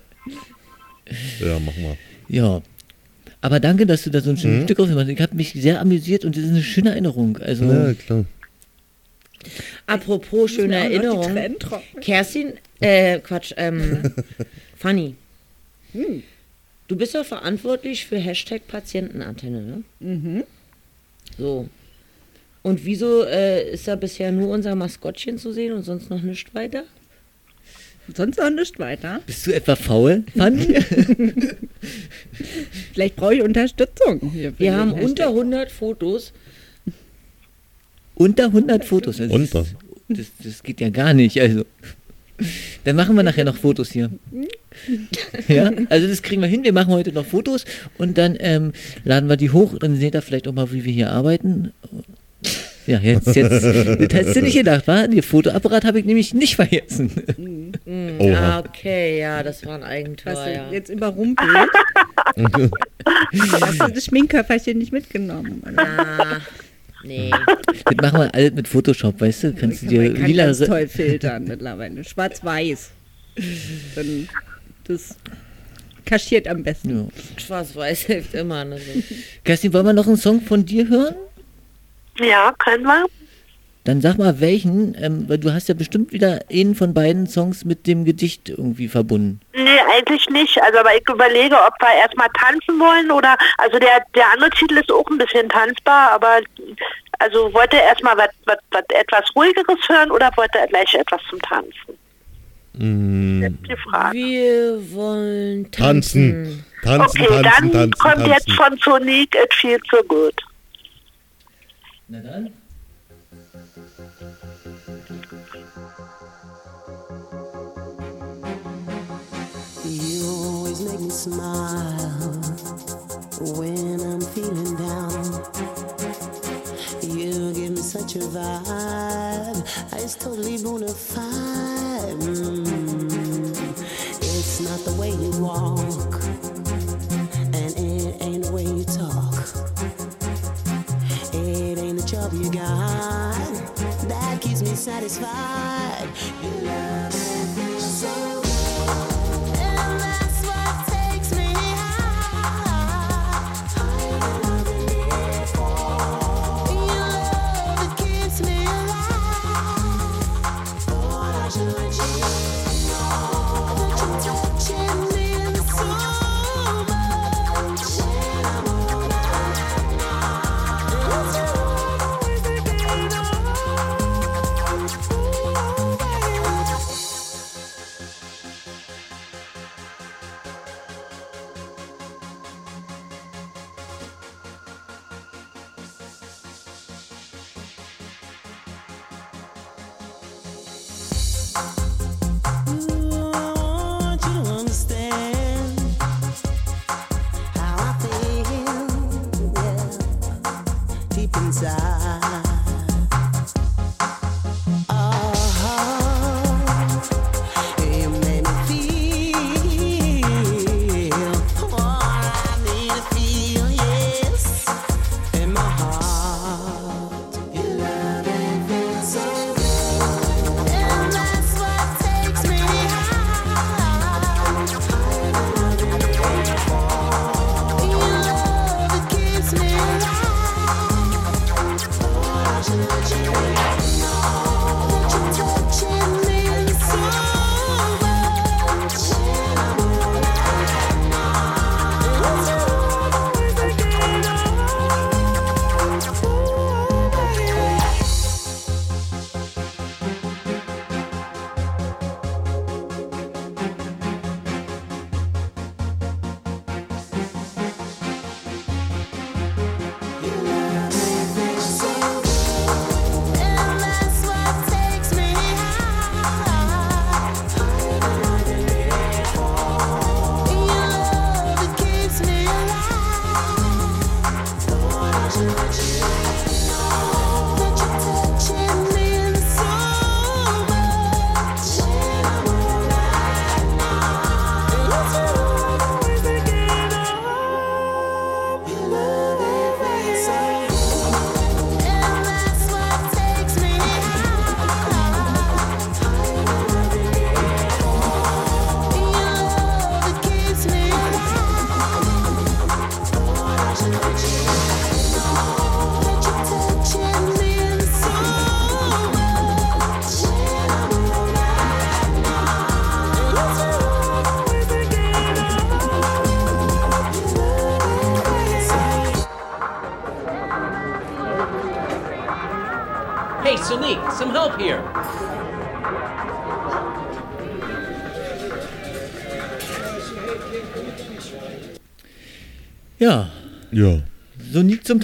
Speaker 4: Ja, mach mal.
Speaker 1: Ja. Aber danke, dass du da so ein
Speaker 4: Mhm.
Speaker 1: schönes Stück aufgemacht hast. Ich habe mich sehr amüsiert und das ist eine schöne Erinnerung. Also,
Speaker 4: Ja, klar.
Speaker 5: Apropos schöne Erinnerung. Kerstin, äh, Quatsch, ähm, Fanny.
Speaker 3: Hm.
Speaker 5: Du bist ja verantwortlich für Hashtag Patientenantenne, ne?
Speaker 3: Mhm.
Speaker 5: So. Und wieso äh, ist da bisher nur unser Maskottchen zu sehen und sonst noch nichts weiter?
Speaker 3: Sonst noch nicht weiter.
Speaker 1: bist du etwa faul, Fanny?
Speaker 3: Vielleicht brauche ich Unterstützung. Hier
Speaker 5: Wir haben
Speaker 3: Hashtag.
Speaker 5: unter 100 Fotos.
Speaker 1: Unter 100 Fotos. Also
Speaker 4: Unter.
Speaker 1: Das, das, das geht ja gar nicht. Also. Dann machen wir nachher noch Fotos hier. Ja, also das kriegen wir hin. Wir machen heute noch Fotos und dann ähm, laden wir die hoch. Dann seht ihr vielleicht auch mal, wie wir hier arbeiten. Ja, jetzt, jetzt, das hast du nicht gedacht, wa? Den Fotoapparat habe ich nämlich nicht vergessen.
Speaker 5: Hm,
Speaker 4: Oha.
Speaker 5: ah, okay, ja, das war ein Eigentor,
Speaker 3: Hast du
Speaker 5: ja.
Speaker 3: jetzt überrumpelt? Hast du das Schminkköfferchen nicht mitgenommen?
Speaker 5: Ah, nee.
Speaker 1: Das machen wir alles mit Photoshop, weißt du? Kannst du dir
Speaker 3: kann
Speaker 1: lila.
Speaker 3: ganz toll filtern mittlerweile. Schwarz-Weiß. Dann das kaschiert am besten.
Speaker 1: Ja.
Speaker 5: Schwarz-Weiß hilft immer. Ne?
Speaker 1: Kerstin, wollen wir noch einen Song von dir hören?
Speaker 8: Ja, können wir.
Speaker 1: Dann sag mal welchen, ähm, weil du hast ja bestimmt wieder einen von beiden Songs mit dem Gedicht irgendwie verbunden.
Speaker 8: Nee, eigentlich nicht. Also, aber ich überlege, ob wir erstmal tanzen wollen oder, also der, der andere Titel ist auch ein bisschen tanzbar, aber, also wollt ihr erstmal was, was, was etwas ruhigeres hören oder wollt ihr gleich etwas zum Tanzen?
Speaker 4: Mm,
Speaker 8: die Frage.
Speaker 5: Wir wollen tanzen.
Speaker 4: Tanzen. Tanzen,
Speaker 8: Okay,
Speaker 4: tanzen,
Speaker 8: dann
Speaker 4: tanzen,
Speaker 8: kommt
Speaker 4: tanzen.
Speaker 8: jetzt von Sonic It Feels So Good.
Speaker 9: You always make me smile when I'm feeling down. You give me such a vibe, it's totally bona fide. Mm. It's not the way you walk, talk. It ain't the job you got that keeps
Speaker 11: me satisfied. Your love it feels so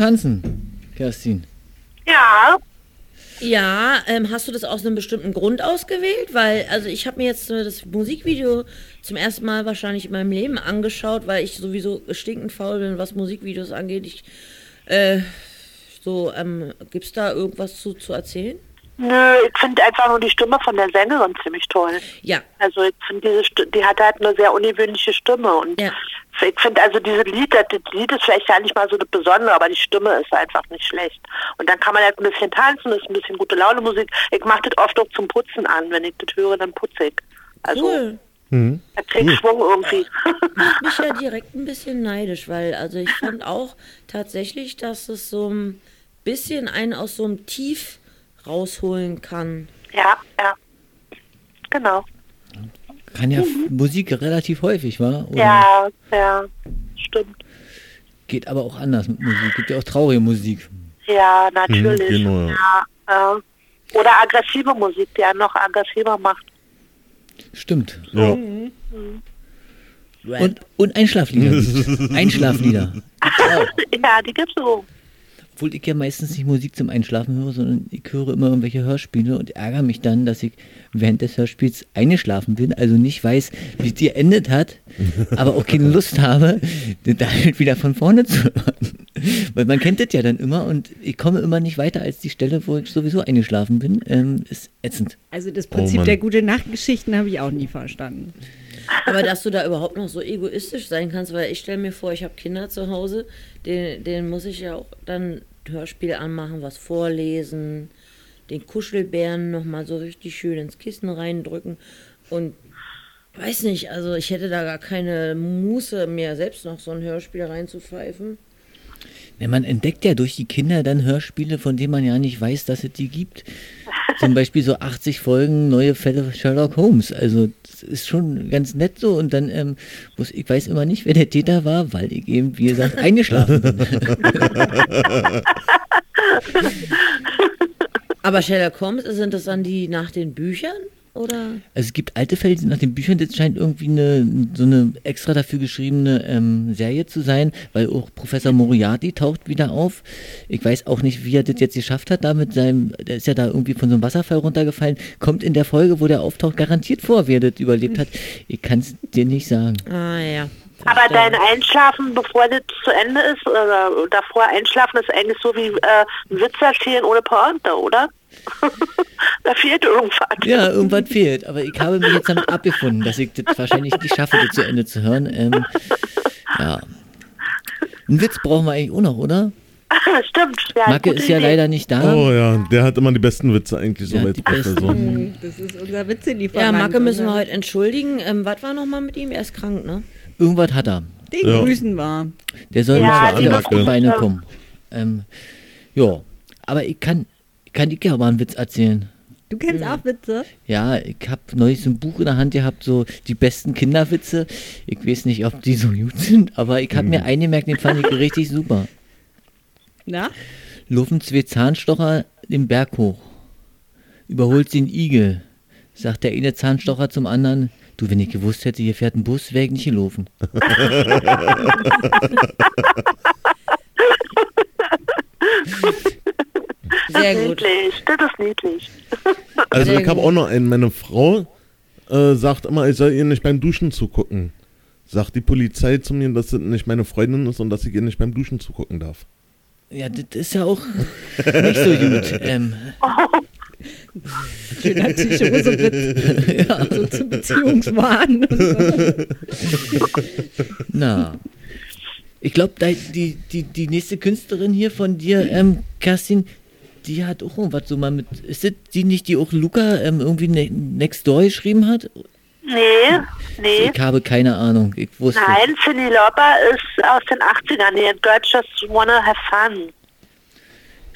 Speaker 1: Tanzen, Kerstin.
Speaker 8: Ja,
Speaker 5: Ja, ähm, hast du das aus einem bestimmten Grund ausgewählt? Weil, also ich habe mir jetzt das Musikvideo zum ersten Mal wahrscheinlich in meinem Leben angeschaut, weil ich sowieso stinkend faul bin, was Musikvideos angeht. Ich, äh, so, ähm, gibt's da irgendwas zu, zu erzählen?
Speaker 8: Nö, ich finde einfach nur die Stimme von der Sängerin ziemlich toll.
Speaker 5: Ja,
Speaker 8: Also ich finde diese Sti- die hat halt eine sehr ungewöhnliche Stimme und
Speaker 5: Ja.
Speaker 8: ich finde also dieses Lied, das, das Lied ist vielleicht ja nicht mal so das Besondere, aber die Stimme ist einfach nicht schlecht. Und dann kann man halt ein bisschen tanzen, ist ein bisschen gute Laune Musik. Ich mache das oft auch zum Putzen an, wenn ich das höre, dann putze ich. Also
Speaker 5: cool.
Speaker 8: da krieg ich Schwung irgendwie.
Speaker 5: Macht mich ja direkt ein bisschen neidisch, weil, also ich fand auch tatsächlich, dass es so ein bisschen einen aus so einem Tief rausholen kann.
Speaker 8: ja, ja. Genau.
Speaker 1: Kann ja Musik relativ häufig, war? Oder
Speaker 8: Ja, ja, stimmt.
Speaker 1: Geht aber auch anders mit Musik. Gibt ja auch traurige Musik.
Speaker 8: Ja, natürlich.
Speaker 4: genau, ja.
Speaker 8: ja. äh, oder aggressive Musik, die einen noch aggressiver macht.
Speaker 1: Stimmt.
Speaker 4: Ja.
Speaker 1: Und, und Einschlaflieder. Einschlaflieder.
Speaker 8: Ja, die gibt's so.
Speaker 1: Obwohl ich ja meistens nicht Musik zum Einschlafen höre, sondern ich höre immer irgendwelche Hörspiele und ärgere mich dann, dass ich während des Hörspiels eingeschlafen bin, also nicht weiß, wie es geendet hat, aber auch keine Lust habe, da halt wieder von vorne zu hören. Weil man kennt das ja dann immer und ich komme immer nicht weiter als die Stelle, wo ich sowieso eingeschlafen bin. Ähm, ist ätzend.
Speaker 3: Also das
Speaker 4: Oh
Speaker 3: Prinzip
Speaker 4: Mann.
Speaker 3: der gute Nachtgeschichten habe ich auch nie verstanden.
Speaker 5: Aber dass du da überhaupt noch so egoistisch sein kannst, weil ich stelle mir vor, ich habe Kinder zu Hause, den, denen muss ich ja auch dann Hörspiel anmachen, was vorlesen, den Kuschelbären nochmal so richtig schön ins Kissen reindrücken. Und weiß nicht, also ich hätte da gar keine Muße, mir selbst noch so ein Hörspiel reinzupfeifen.
Speaker 1: Man entdeckt ja durch die Kinder dann Hörspiele, von denen man ja nicht weiß, dass es die gibt. Zum Beispiel so 80 Folgen neue Fälle Sherlock Holmes. Also das ist schon ganz nett so. Und dann ähm, muss ich weiß immer nicht, wer der Täter war, weil ich eben, wie gesagt, eingeschlafen bin.
Speaker 5: Aber Sherlock Holmes, sind das dann die nach den Büchern? Oder?
Speaker 1: Also es gibt alte Fälle die sind nach den Büchern, das scheint irgendwie eine, so eine extra dafür geschriebene ähm, Serie zu sein, weil auch Professor Moriarty taucht wieder auf. Ich weiß auch nicht, wie er das jetzt geschafft hat, da mit seinem, der ist ja da irgendwie von so einem Wasserfall runtergefallen, kommt in der Folge, wo der auftaucht, garantiert vor, wer das überlebt hat. Ich kann es dir nicht sagen.
Speaker 5: Ah ja.
Speaker 8: Aber dein Einschlafen, bevor das zu Ende ist, oder davor Einschlafen, ist eigentlich so wie äh, ein Witz erzählen ohne Pointe, oder? da fehlt irgendwas.
Speaker 1: Ja, irgendwas fehlt. Aber ich habe mich jetzt damit abgefunden, dass ich das wahrscheinlich nicht schaffe, das zu Ende zu hören. Ähm, ja. Einen Witz brauchen wir eigentlich auch noch, oder?
Speaker 8: Stimmt. Ja,
Speaker 1: Macke ist ja
Speaker 8: Idee.
Speaker 1: leider nicht da.
Speaker 4: Oh ja, der hat immer die besten Witze eigentlich so
Speaker 1: Ja,
Speaker 4: als. Professor.
Speaker 3: Hm, Das ist unser Witzelieferant.
Speaker 5: Ja, Macke müssen wir heute entschuldigen. Ähm, was war nochmal mit ihm? Er ist krank, ne?
Speaker 1: Irgendwas hat er.
Speaker 3: Den
Speaker 4: Ja.
Speaker 3: grüßen wir.
Speaker 1: Der soll
Speaker 8: Ja,
Speaker 1: mal wieder auf die Beine kommen. Ähm, ja, aber ich kann, kann ich ja mal einen Witz erzählen.
Speaker 3: Du kennst auch Witze?
Speaker 1: Ja, ich habe neulich so ein Buch in der Hand gehabt, so die besten Kinderwitze. Ich weiß nicht, ob die so gut sind, aber ich habe mir einen gemerkt, den fand ich richtig super.
Speaker 3: Na?
Speaker 1: Laufen zwei Zahnstocher den Berg hoch. Überholt sie einen Igel. Sagt der eine Zahnstocher zum anderen, du, wenn ich gewusst hätte, hier fährt ein Bus, wäre ich nicht gelaufen.
Speaker 5: Sehr
Speaker 8: das ist
Speaker 5: gut.
Speaker 8: niedlich. Das ist niedlich.
Speaker 4: Also
Speaker 5: Sehr
Speaker 4: ich habe auch noch einen. Meine Frau äh, sagt immer, ich soll ihr nicht beim Duschen zugucken. Sagt die Polizei zu mir, dass das nicht meine Freundin ist und dass ich ihr nicht beim Duschen zugucken darf.
Speaker 1: Ja, das ist ja auch nicht so gut. Ähm,
Speaker 3: Schöner Psychosewitz. ja. So zum Beziehungswahn.
Speaker 1: Na. Ich glaube, die, die, die nächste Künstlerin hier von dir, ähm, Kerstin, die hat auch irgendwas so mal mit. Ist das die nicht, die auch Luca ähm, irgendwie ne Next Door geschrieben hat?
Speaker 8: Nee, nee.
Speaker 1: Ich habe keine Ahnung. Ich wusste.
Speaker 8: Nein, Cindy Lauper ist aus den 80ern. Die hat Girls Just Wanna Have Fun.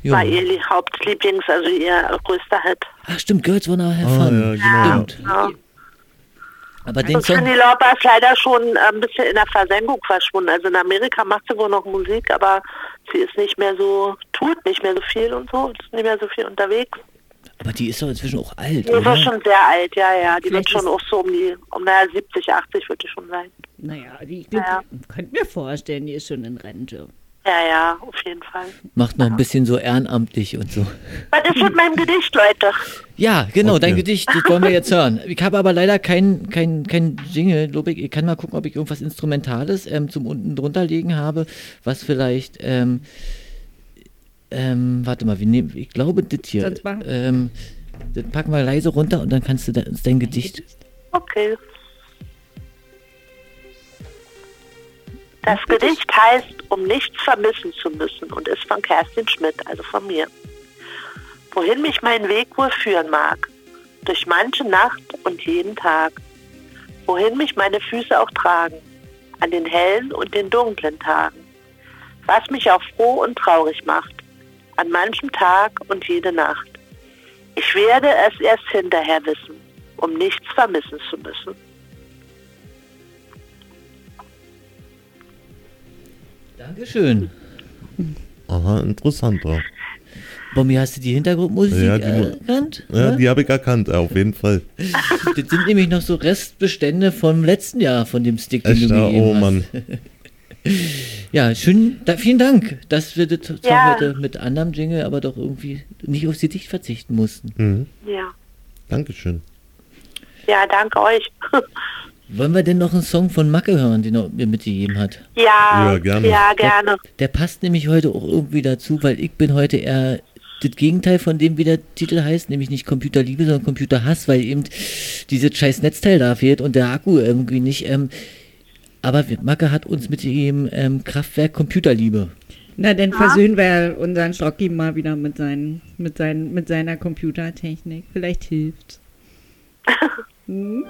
Speaker 1: Jo.
Speaker 8: War ihr Lie- Hauptlieblings, also ihr größter Hit.
Speaker 1: Ach, stimmt, Girls Wanna Have
Speaker 4: Ah,
Speaker 1: Fun.
Speaker 4: ja, genau.
Speaker 1: Stimmt.
Speaker 8: Ja.
Speaker 1: Aber den
Speaker 8: Und
Speaker 1: Song.
Speaker 8: Cindy Lauper ist leider schon äh, ein bisschen in der Versenkung verschwunden. Also in Amerika macht sie wohl noch Musik, aber sie ist nicht mehr so, tut nicht mehr so viel und so, ist nicht mehr so viel unterwegs.
Speaker 1: Aber die ist doch inzwischen auch alt,
Speaker 8: Die ist
Speaker 1: oder?
Speaker 8: auch schon sehr alt, ja, ja. Die
Speaker 3: Vielleicht
Speaker 8: wird schon
Speaker 3: ist-
Speaker 8: auch so um die, um naja, 70, 80 wird die schon sein.
Speaker 3: Naja, die, die
Speaker 8: Ja.
Speaker 3: könnt mir vorstellen, die ist schon in Rente.
Speaker 8: Ja, ja, auf jeden Fall.
Speaker 1: Macht noch ein bisschen so ehrenamtlich und so.
Speaker 8: Was ist mit meinem Gedicht, Leute?
Speaker 1: Ja, genau, dein
Speaker 4: Okay.
Speaker 1: Gedicht, das wollen wir jetzt hören. Ich habe aber leider kein, kein, kein Jingle, glaube ich. Ich kann mal gucken, ob ich irgendwas Instrumentales ähm, zum unten drunter legen habe, was vielleicht, ähm, ähm, warte mal, wir nehmen, ich glaube, das hier.
Speaker 3: Machen-
Speaker 1: Ähm, das packen wir leise runter und dann kannst du da, uns dein Gedicht.
Speaker 8: Okay. Das Gedicht heißt, um nichts vermissen zu müssen und ist von Kerstin Schmidt, also von mir. Wohin mich mein Weg wohl führen mag, durch manche Nacht und jeden Tag. Wohin mich meine Füße auch tragen, an den hellen und den dunklen Tagen. Was mich auch froh und traurig macht, an manchem Tag und jede Nacht. Ich werde es erst hinterher wissen, um nichts vermissen zu müssen.
Speaker 1: Dankeschön.
Speaker 4: Aha, interessant. Ja,
Speaker 1: Bommi, hast du die Hintergrundmusik
Speaker 4: Ja, die-
Speaker 1: äh, erkannt?
Speaker 4: ja die habe ich erkannt, ja, auf jeden Fall.
Speaker 1: Das sind nämlich noch so Restbestände vom letzten Jahr von dem Stick, den
Speaker 4: Echt,
Speaker 1: du
Speaker 4: ja,
Speaker 1: gegeben
Speaker 4: oh
Speaker 1: hast.
Speaker 4: Mann.
Speaker 1: Ja, schön, da, vielen Dank, dass wir das zwar
Speaker 8: Ja.
Speaker 1: heute mit anderem Jingle, aber doch irgendwie nicht aufs Gedicht verzichten mussten.
Speaker 4: Mhm.
Speaker 8: Ja.
Speaker 4: Dankeschön.
Speaker 8: Ja, danke euch.
Speaker 1: Wollen wir denn noch einen Song von Macke hören, den er mir mitgegeben hat?
Speaker 8: ja,
Speaker 4: Ja, gerne.
Speaker 8: Ja, gerne.
Speaker 1: Der passt nämlich heute auch irgendwie dazu, weil ich bin heute eher das Gegenteil von dem, wie der Titel heißt, nämlich nicht Computerliebe, sondern Computerhass, weil eben dieses scheiß Netzteil da fehlt und der Akku irgendwie nicht. Ähm, aber Macke hat uns mit dem ähm, Kraftwerk Computerliebe.
Speaker 12: Na, dann versöhnen wir unseren Stocki mal wieder mit, seinen, mit, seinen, mit seiner Computertechnik. Vielleicht hilft. hm?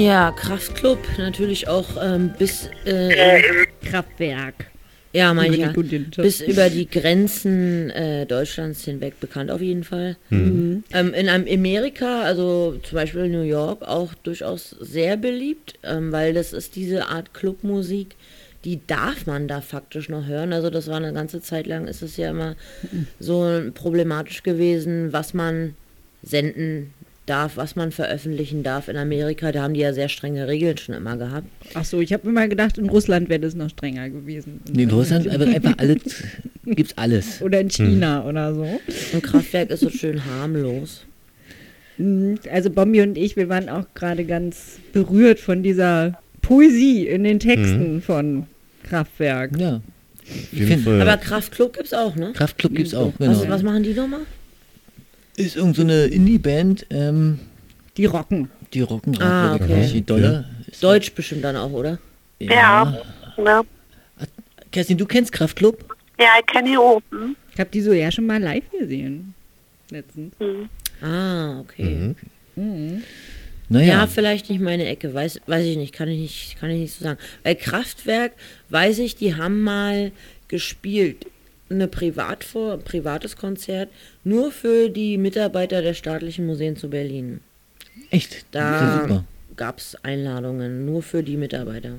Speaker 5: Ja, Kraftklub natürlich auch ähm, bis äh,
Speaker 3: Kraftwerk.
Speaker 5: ja, mein
Speaker 3: Über
Speaker 5: ich ja, bis über die Grenzen äh, Deutschlands hinweg bekannt auf jeden Fall. Ähm, in einem Amerika, also zum Beispiel New York, auch durchaus sehr beliebt, ähm, weil das ist diese Art Clubmusik, die darf man da faktisch noch hören. Also das war eine ganze Zeit lang, ist es ja immer so problematisch gewesen, was man senden darf, was man veröffentlichen darf in Amerika. Da haben die ja sehr strenge Regeln schon immer gehabt.
Speaker 3: Ach so, ich habe immer gedacht, in Russland wäre das noch strenger gewesen.
Speaker 1: Nee, in Russland einfach, einfach alles, gibt's alles.
Speaker 3: Oder in China oder so.
Speaker 5: Ein Kraftwerk ist so schön harmlos.
Speaker 3: Mm, Also Bombi und ich, wir waren auch gerade ganz berührt von dieser Poesie in den Texten von Kraftwerk.
Speaker 1: Ja.
Speaker 5: Aber Kraftklub gibt's auch, ne?
Speaker 1: Kraftklub gibt's auch,
Speaker 5: Was,
Speaker 1: genau.
Speaker 5: was machen die nochmal?
Speaker 1: Ist irgend so eine Indie-Band, ähm,
Speaker 3: Die rocken.
Speaker 1: die rocken auch
Speaker 5: Ah,
Speaker 1: wirklich
Speaker 5: okay.
Speaker 1: richtig dolle. Ist-
Speaker 5: Deutsch bestimmt dann auch, oder?
Speaker 8: Ja. Ja,
Speaker 1: Kerstin, du kennst Kraftklub?
Speaker 8: ja ich kenne die auch. Hm?
Speaker 3: Ich habe die so ja schon mal live gesehen. Letztens.
Speaker 5: Ah, okay.
Speaker 1: Naja,
Speaker 5: Ja, vielleicht nicht meine Ecke, weiß, weiß ich nicht, kann ich nicht, kann ich nicht so sagen. Bei Kraftwerk weiß ich, die haben mal gespielt, eine Privatvor privates Konzert, nur für die Mitarbeiter der staatlichen Museen zu Berlin.
Speaker 1: echt. Ja
Speaker 5: Da gab es Einladungen, nur für die Mitarbeiter.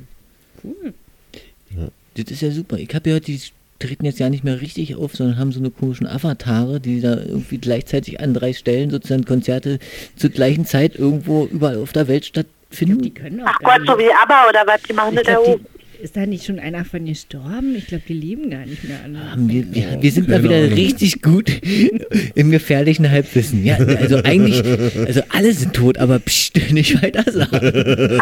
Speaker 1: Das ist ja super. Ich habe gehört, die treten jetzt ja nicht mehr richtig auf, sondern haben so eine komischen Avatare, die da irgendwie gleichzeitig an drei Stellen sozusagen Konzerte zur gleichen Zeit irgendwo überall auf der Welt stattfinden.
Speaker 3: Die können auch
Speaker 8: Ach Gott, so wie ABBA oder was? Die machen
Speaker 3: Ich
Speaker 8: das ja
Speaker 3: glaub,
Speaker 8: auch.
Speaker 3: die, ist da nicht schon einer von gestorben? Ich glaube, die leben gar nicht mehr alle.
Speaker 1: Haben wir, wir, wir sind da
Speaker 4: Keine
Speaker 1: wieder
Speaker 4: Ahnung.
Speaker 1: richtig gut im gefährlichen Halbwissen. Ja, also eigentlich, also alle sind tot, aber pst, nicht weiter sagen.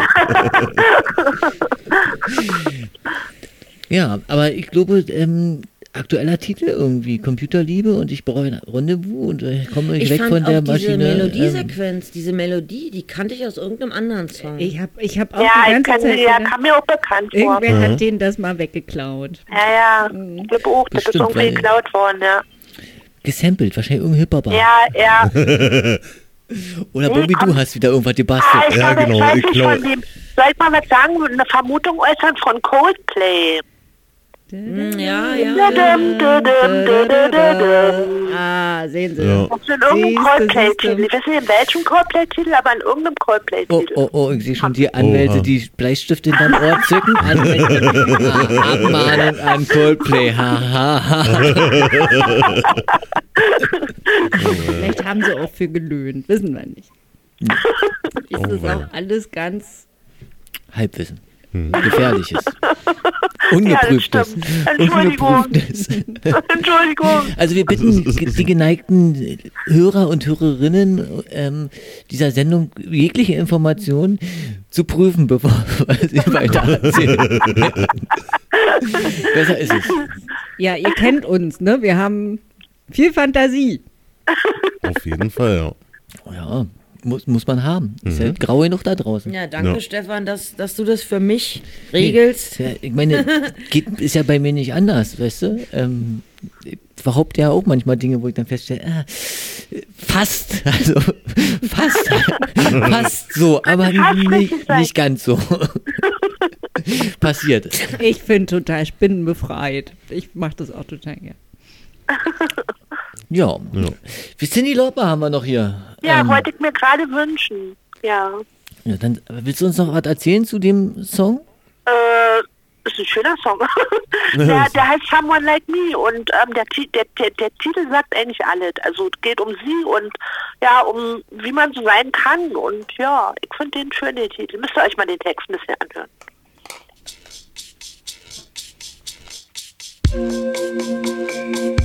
Speaker 1: ja, aber ich glaube, ähm, aktueller Titel irgendwie, Computerliebe und ich brauche ein Rendezvous und äh, komme ich,
Speaker 5: Ich
Speaker 1: weg
Speaker 5: fand
Speaker 1: von der
Speaker 5: auch diese
Speaker 1: Maschine. ähm,
Speaker 5: Melodiesequenz, diese Melodie, die kannte ich aus irgendeinem anderen Song.
Speaker 3: Ich habe ich hab auch
Speaker 8: Ja,
Speaker 3: die
Speaker 8: ich
Speaker 3: ganze
Speaker 8: kann,
Speaker 3: Zeit
Speaker 8: ja,
Speaker 3: gedacht,
Speaker 8: kam mir auch bekannt vor.
Speaker 3: irgendwer hat denen das mal weggeklaut.
Speaker 8: Ja, ja, ich glaube auch, das ist
Speaker 1: Bestimmt,
Speaker 8: irgendwie geklaut worden, ja.
Speaker 1: gesampelt, wahrscheinlich irgendein Hip-Hopper.
Speaker 8: Ja, ja.
Speaker 1: Oder Bobby, du hast wieder irgendwas
Speaker 8: Ah,
Speaker 1: gebastelt.
Speaker 8: ich
Speaker 4: Ja,
Speaker 8: glaube,
Speaker 4: genau,
Speaker 8: ich weiß
Speaker 4: ich
Speaker 8: nicht
Speaker 4: glaub-
Speaker 8: von dem. Soll ich mal was sagen? Eine Vermutung äußern von Coldplay.
Speaker 5: Ja, ja.
Speaker 3: Ah, sehen Sie.
Speaker 4: Ja.
Speaker 8: Das ist in irgendeinem
Speaker 3: siehste.
Speaker 8: Ich weiß nicht in welchem Coldplay-Titel, aber in irgendeinem
Speaker 1: Oh,
Speaker 8: Coldplay-Titel.
Speaker 1: oh, oh, ich sehe schon die Anwälte,
Speaker 4: Oha.
Speaker 1: die Bleistift hinterm Ohr zücken. Anwälte, ah, Abmahnung an Coldplay. Ha, ha, ha.
Speaker 3: Vielleicht haben sie auch für gelöhnt, wissen wir nicht. Ist
Speaker 4: Oh,
Speaker 3: das
Speaker 4: wei.
Speaker 3: auch alles ganz.
Speaker 1: Halbwissen.
Speaker 4: Hm.
Speaker 1: Gefährliches.
Speaker 8: Ja,
Speaker 1: Ungeprüftes.
Speaker 8: stimmt. Entschuldigung.
Speaker 1: Ungeprüftes.
Speaker 8: Entschuldigung.
Speaker 1: Also wir bitten die geneigten Hörer und Hörerinnen ähm, dieser Sendung jegliche Informationen zu prüfen, bevor sie weiter erzählen. Besser ist es.
Speaker 3: Ja, ihr kennt uns, ne? Wir haben viel Fantasie.
Speaker 4: Auf jeden Fall, ja.
Speaker 1: Ja, muss, muss man haben. Ist
Speaker 4: Mhm.
Speaker 1: ja grau genug da draußen.
Speaker 5: Ja, danke
Speaker 4: Ja.
Speaker 5: Stefan, dass, dass du das für mich regelst.
Speaker 1: Ja, ich meine, geht, ist ja bei mir nicht anders, weißt du? Ähm, ich behaupte ja auch manchmal Dinge, wo ich dann feststelle, ah, fast, also fast, fast so, aber nicht, nicht ganz so. Passiert.
Speaker 3: Ich bin total spinnenbefreit. Ich mache das auch total gern.
Speaker 1: Ja.
Speaker 4: Ja.
Speaker 1: Wie Cindy Lauper haben wir noch hier.
Speaker 8: Ja,
Speaker 1: Ähm,
Speaker 8: wollte ich mir gerade wünschen. Ja.
Speaker 1: ja, dann willst du uns noch was erzählen zu dem Song?
Speaker 8: Äh, ist ein schöner Song. der, der heißt Someone Like Me und ähm, der, der, der, der Titel sagt eigentlich alles. Also es geht um sie und ja, um wie man so sein kann. Und ja, ich finde den schön, den Titel. Müsst ihr euch mal den Text ein bisschen anhören.
Speaker 13: Midnight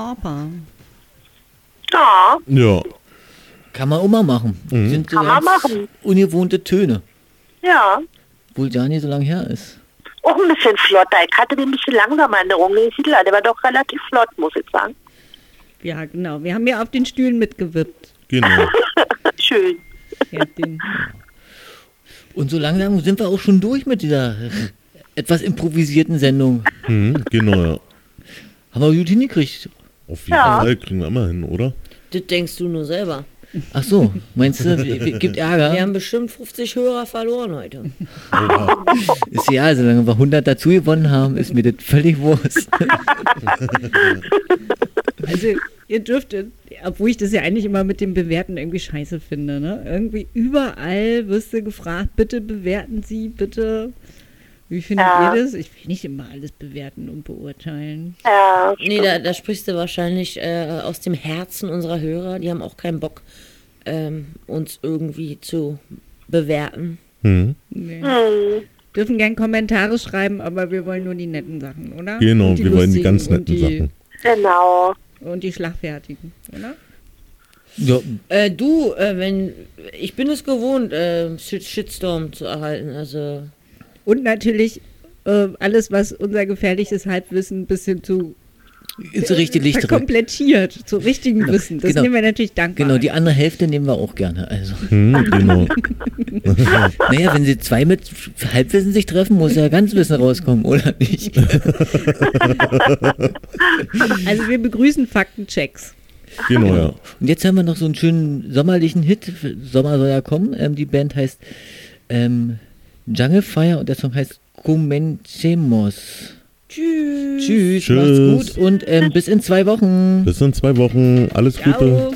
Speaker 3: Lauper.
Speaker 8: Ja,
Speaker 4: Ja.
Speaker 1: Kann man auch mal machen.
Speaker 4: Mhm.
Speaker 1: Sind so
Speaker 8: Kann man machen.
Speaker 1: ungewohnte Töne,
Speaker 8: ja.
Speaker 1: obwohl gar nicht so lange her ist.
Speaker 8: Auch ein bisschen flotter. Ich hatte den ein bisschen langsamer in der. Siedler, der war doch relativ flott, muss ich sagen.
Speaker 3: Ja, genau. Wir haben ja auf den Stühlen mitgewippt.
Speaker 4: Genau.
Speaker 8: Schön.
Speaker 3: Kerstin.
Speaker 1: Und so langsam sind wir auch schon durch mit dieser etwas improvisierten Sendung.
Speaker 4: Mhm, genau, ja.
Speaker 1: Haben wir gut hingekriegt.
Speaker 4: Auf jeden
Speaker 8: Ja.
Speaker 4: Fall kriegen wir immer hin, oder?
Speaker 5: Das denkst du nur selber.
Speaker 1: Ach so, meinst du, gibt Ärger?
Speaker 5: Wir haben bestimmt 50 Hörer verloren heute.
Speaker 1: Ist ja, solange wir 100 dazu gewonnen haben, ist mir das völlig Wurst.
Speaker 3: Also, ihr dürftet, obwohl ich das ja eigentlich immer mit dem Bewerten irgendwie scheiße finde, ne? Irgendwie überall wirst du gefragt, bitte bewerten Sie, bitte. Wie findet
Speaker 8: Ja.
Speaker 3: ihr das? Ich will nicht immer alles bewerten und beurteilen.
Speaker 8: Ja,
Speaker 5: Nee, da, da sprichst du wahrscheinlich äh, aus dem Herzen unserer Hörer. Die haben auch keinen Bock, ähm, uns irgendwie zu bewerten.
Speaker 4: Mhm.
Speaker 3: Nee.
Speaker 8: hm.
Speaker 3: Dürfen gern Kommentare schreiben, aber wir wollen nur die netten Sachen, oder?
Speaker 4: Genau, wir wollen die ganz netten
Speaker 3: die,
Speaker 4: Sachen.
Speaker 8: genau.
Speaker 3: Und die schlagfertigen, oder?
Speaker 1: Ja,
Speaker 5: Äh, du, äh, wenn ich bin es gewohnt, äh, Shit- Shitstorm zu erhalten. Also
Speaker 3: Und natürlich äh, alles, was unser gefährliches Halbwissen bis hin zu
Speaker 1: ins richtige Licht rücken.
Speaker 3: verkomplettiert, zu richtigen Wissen. Das
Speaker 1: genau.
Speaker 3: nehmen wir natürlich dankbar.
Speaker 1: Genau, die andere Hälfte nehmen wir auch gerne. Also,
Speaker 4: Mhm, genau.
Speaker 1: naja, wenn sie zwei mit Halbwissen sich treffen, muss ja ganz Wissen rauskommen, oder nicht?
Speaker 3: Also wir begrüßen Faktenchecks.
Speaker 4: genau, ja.
Speaker 1: Und jetzt haben wir noch so einen schönen sommerlichen Hit. Sommer soll ja kommen. Ähm, die Band heißt ähm, Jungle Fire und der Song heißt Comencemos.
Speaker 5: tschüss.
Speaker 1: Tschüss,
Speaker 4: Tschüss.
Speaker 1: macht's gut und ähm, bis in zwei Wochen.
Speaker 4: Bis in zwei Wochen. Alles Gute.
Speaker 3: Ciao.